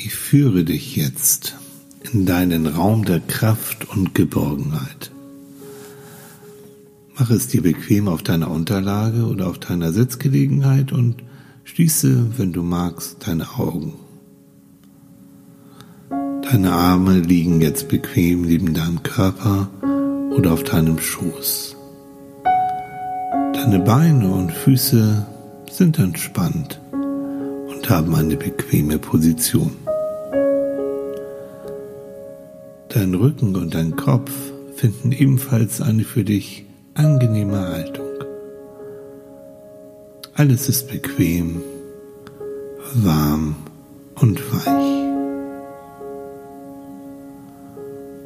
Ich führe dich jetzt in deinen Raum der Kraft und Geborgenheit. Mach es dir bequem auf deiner Unterlage oder auf deiner Sitzgelegenheit und schließe, wenn du magst, deine Augen. Deine Arme liegen jetzt bequem neben deinem Körper oder auf deinem Schoß. Deine Beine und Füße sind entspannt und haben eine bequeme Position. Dein Rücken und dein Kopf finden ebenfalls eine für dich angenehme Haltung. Alles ist bequem, warm und weich.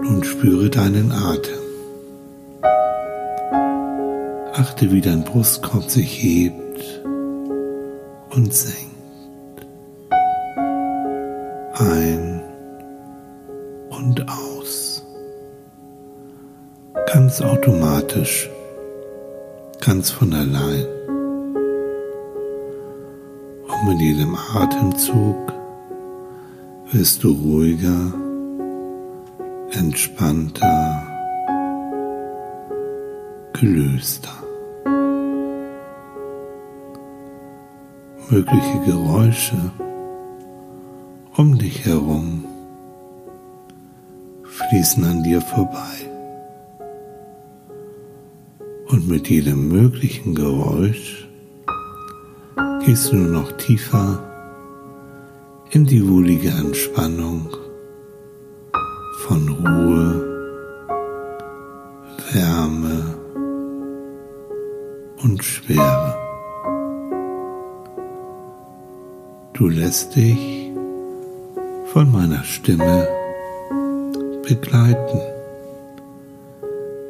Nun spüre deinen Atem. Achte, wie dein Brustkorb sich hebt und senkt. Ein Ganz automatisch, ganz von allein. Und mit jedem Atemzug wirst du ruhiger, entspannter, gelöster. Mögliche Geräusche um dich herum fließen an dir vorbei. Und mit jedem möglichen Geräusch gehst du nur noch tiefer in die wohlige Entspannung von Ruhe, Wärme und Schwere. Du lässt dich von meiner Stimme begleiten.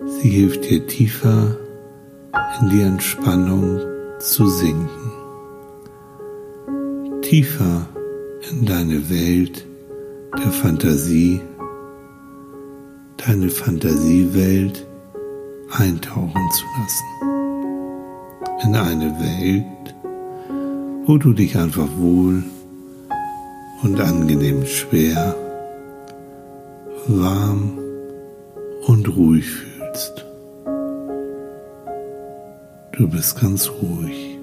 Sie hilft dir tiefer in die Entspannung zu sinken, tiefer in deine Welt der Fantasie, deine Fantasiewelt eintauchen zu lassen. In eine Welt, wo du dich einfach wohl und angenehm schwer warm und ruhig fühlst. Du bist ganz ruhig.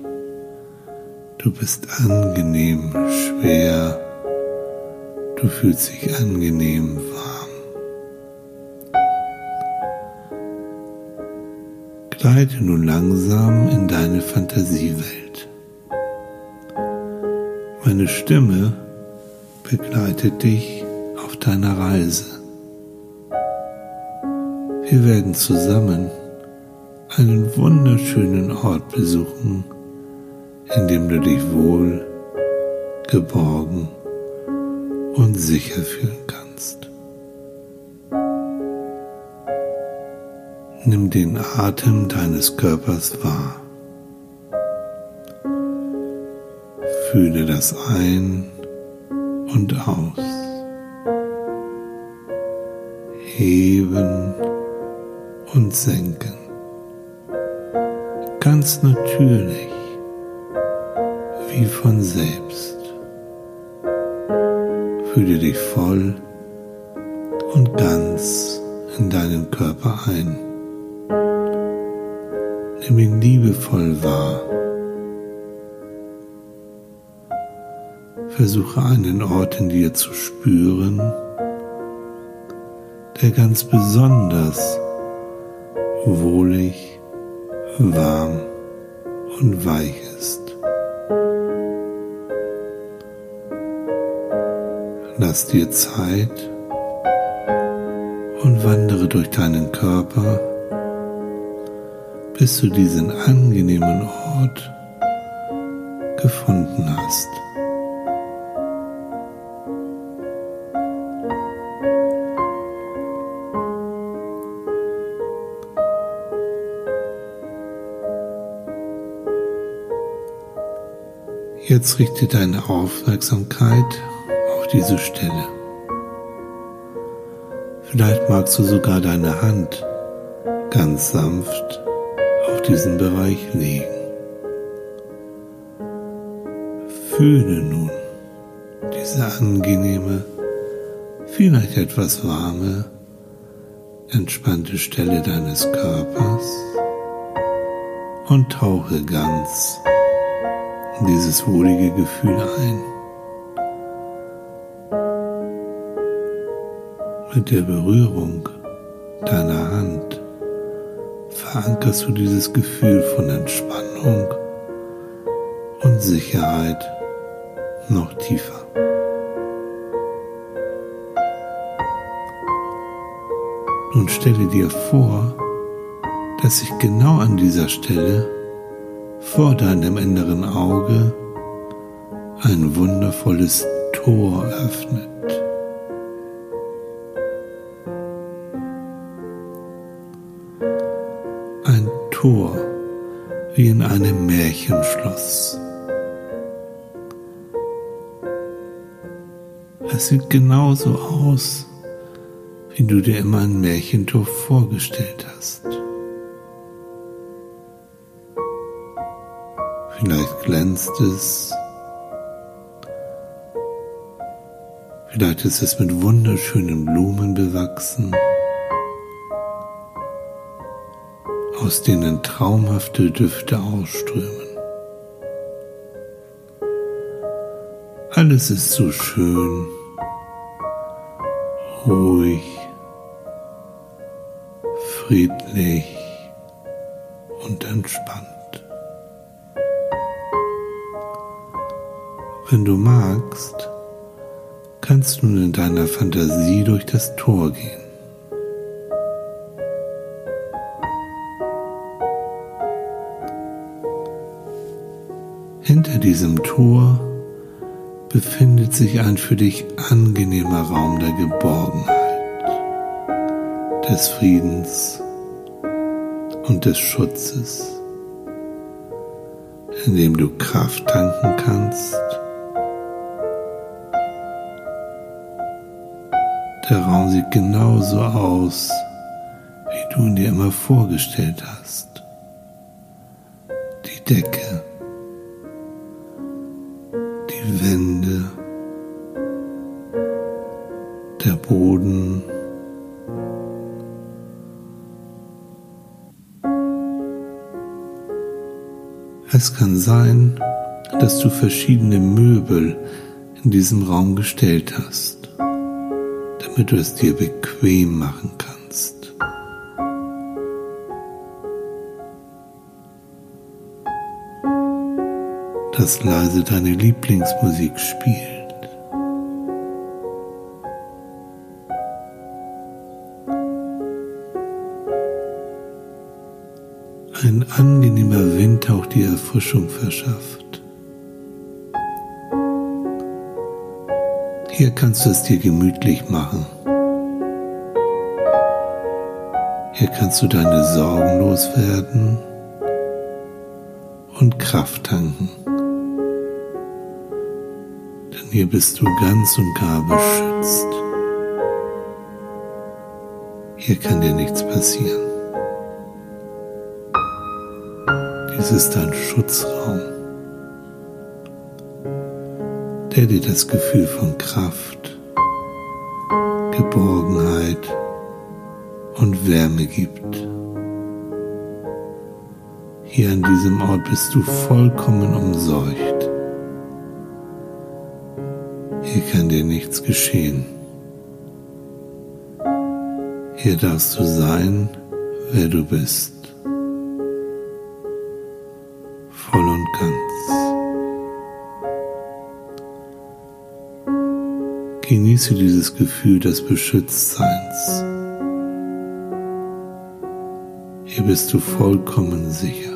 Du bist angenehm schwer. Du fühlst dich angenehm warm. Gleite nun langsam in deine Fantasiewelt. Meine Stimme begleitet dich auf deiner Reise. Wir werden zusammen einen wunderschönen Ort besuchen, in dem du dich wohl, geborgen und sicher fühlen kannst. Nimm den Atem deines Körpers wahr. Fühle das ein und aus. Heben und senken. Ganz natürlich, wie von selbst. Fühle dich voll und ganz in deinen Körper ein. Nimm ihn liebevoll wahr. Versuche einen Ort in dir zu spüren, der ganz besonders wohlig, warm und weich ist. Lass dir Zeit und wandere durch deinen Körper, bis du diesen angenehmen Ort gefunden hast. Jetzt richte deine Aufmerksamkeit auf diese Stelle. Vielleicht magst du sogar deine Hand ganz sanft auf diesen Bereich legen. Fühle nun, diese angenehme, vielleicht etwas warme, entspannte Stelle deines Körpers und tauche ganz in dieses wohlige Gefühl ein. Mit der Berührung deiner Hand verankerst du dieses Gefühl von Entspannung und Sicherheit noch tiefer. Nun stelle dir vor, dass sich genau an dieser Stelle vor deinem inneren Auge ein wundervolles Tor öffnet. Ein Tor wie in einem Märchenschloss. Es sieht genauso aus, wie du dir immer ein Märchentor vorgestellt hast. Vielleicht glänzt es, vielleicht ist es mit wunderschönen Blumen bewachsen, aus denen traumhafte Düfte ausströmen. Alles ist so schön, ruhig, friedlich und entspannt. Wenn du magst, kannst du in deiner Fantasie durch das Tor gehen. Hinter diesem Tor befindet sich ein für dich angenehmer Raum der Geborgenheit des Friedens und des Schutzes, in dem du Kraft tanken kannst. Der Raum sieht genauso aus, wie du ihn dir immer vorgestellt hast. Die Decke, die Wände, der Boden, Es kann sein, dass du verschiedene Möbel in diesem Raum gestellt hast, damit du es dir bequem machen kannst. Dass leise deine Lieblingsmusik spielt. ein angenehmer Wind auch die Erfrischung verschafft. Hier kannst du es dir gemütlich machen. Hier kannst du deine Sorgen loswerden und Kraft tanken. Denn hier bist du ganz und gar beschützt. Hier kann dir nichts passieren. Es ist ein Schutzraum, der dir das Gefühl von Kraft, Geborgenheit und Wärme gibt. Hier an diesem Ort bist du vollkommen umseucht. Hier kann dir nichts geschehen. Hier darfst du sein, wer du bist. Genieße dieses Gefühl des Beschütztseins. Hier bist du vollkommen sicher.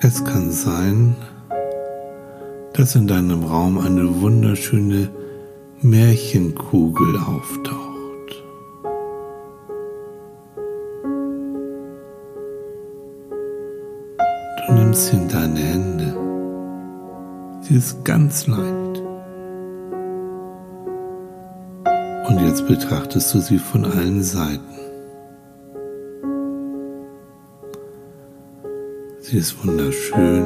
Es kann sein, dass in deinem Raum eine wunderschöne Märchenkugel auftaucht. nimmst in deine Hände. Sie ist ganz leicht. Und jetzt betrachtest du sie von allen Seiten. Sie ist wunderschön,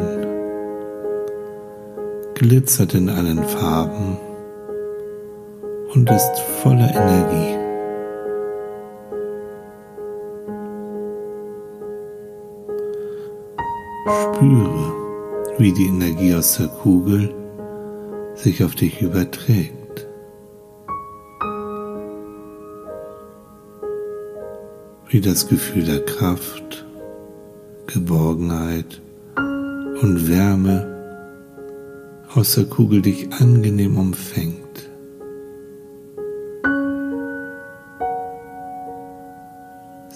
glitzert in allen Farben und ist voller Energie. Spüre, wie die Energie aus der Kugel sich auf dich überträgt. Wie das Gefühl der Kraft, Geborgenheit und Wärme aus der Kugel dich angenehm umfängt.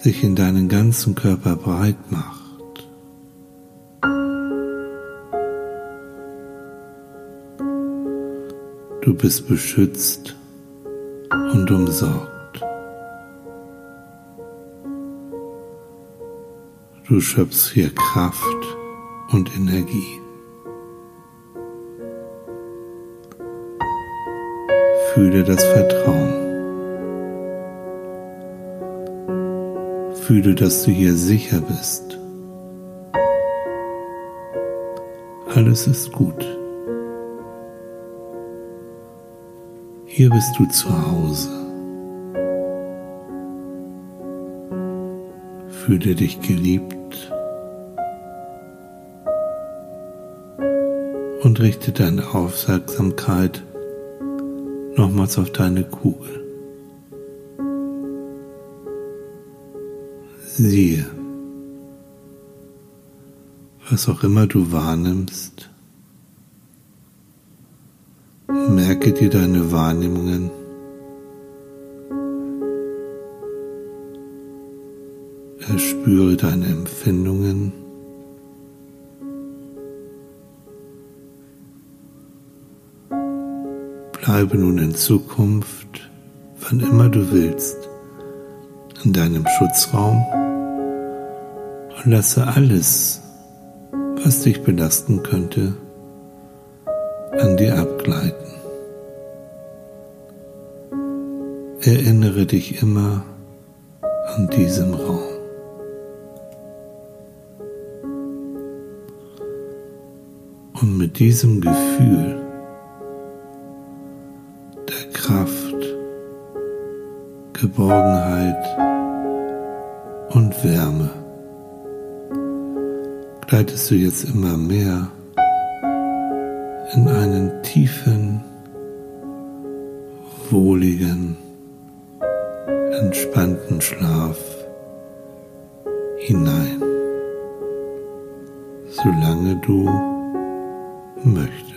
sich in deinen ganzen Körper breit macht. Du bist beschützt und umsorgt. Du schöpfst hier Kraft und Energie. Fühle das Vertrauen. Fühle, dass du hier sicher bist. Alles ist gut. Hier bist du zu Hause. Fühle dich geliebt und richte deine Aufmerksamkeit nochmals auf deine Kugel. Siehe, was auch immer du wahrnimmst, Merke dir deine Wahrnehmungen. Erspüre deine Empfindungen. Bleibe nun in Zukunft, wann immer du willst, in deinem Schutzraum und lasse alles, was dich belasten könnte, an dir abgleiten. Erinnere dich immer an diesem Raum. Und mit diesem Gefühl der Kraft, Geborgenheit und Wärme gleitest du jetzt immer mehr in einen tiefen, wohligen, entspannten Schlaf hinein, solange du möchtest.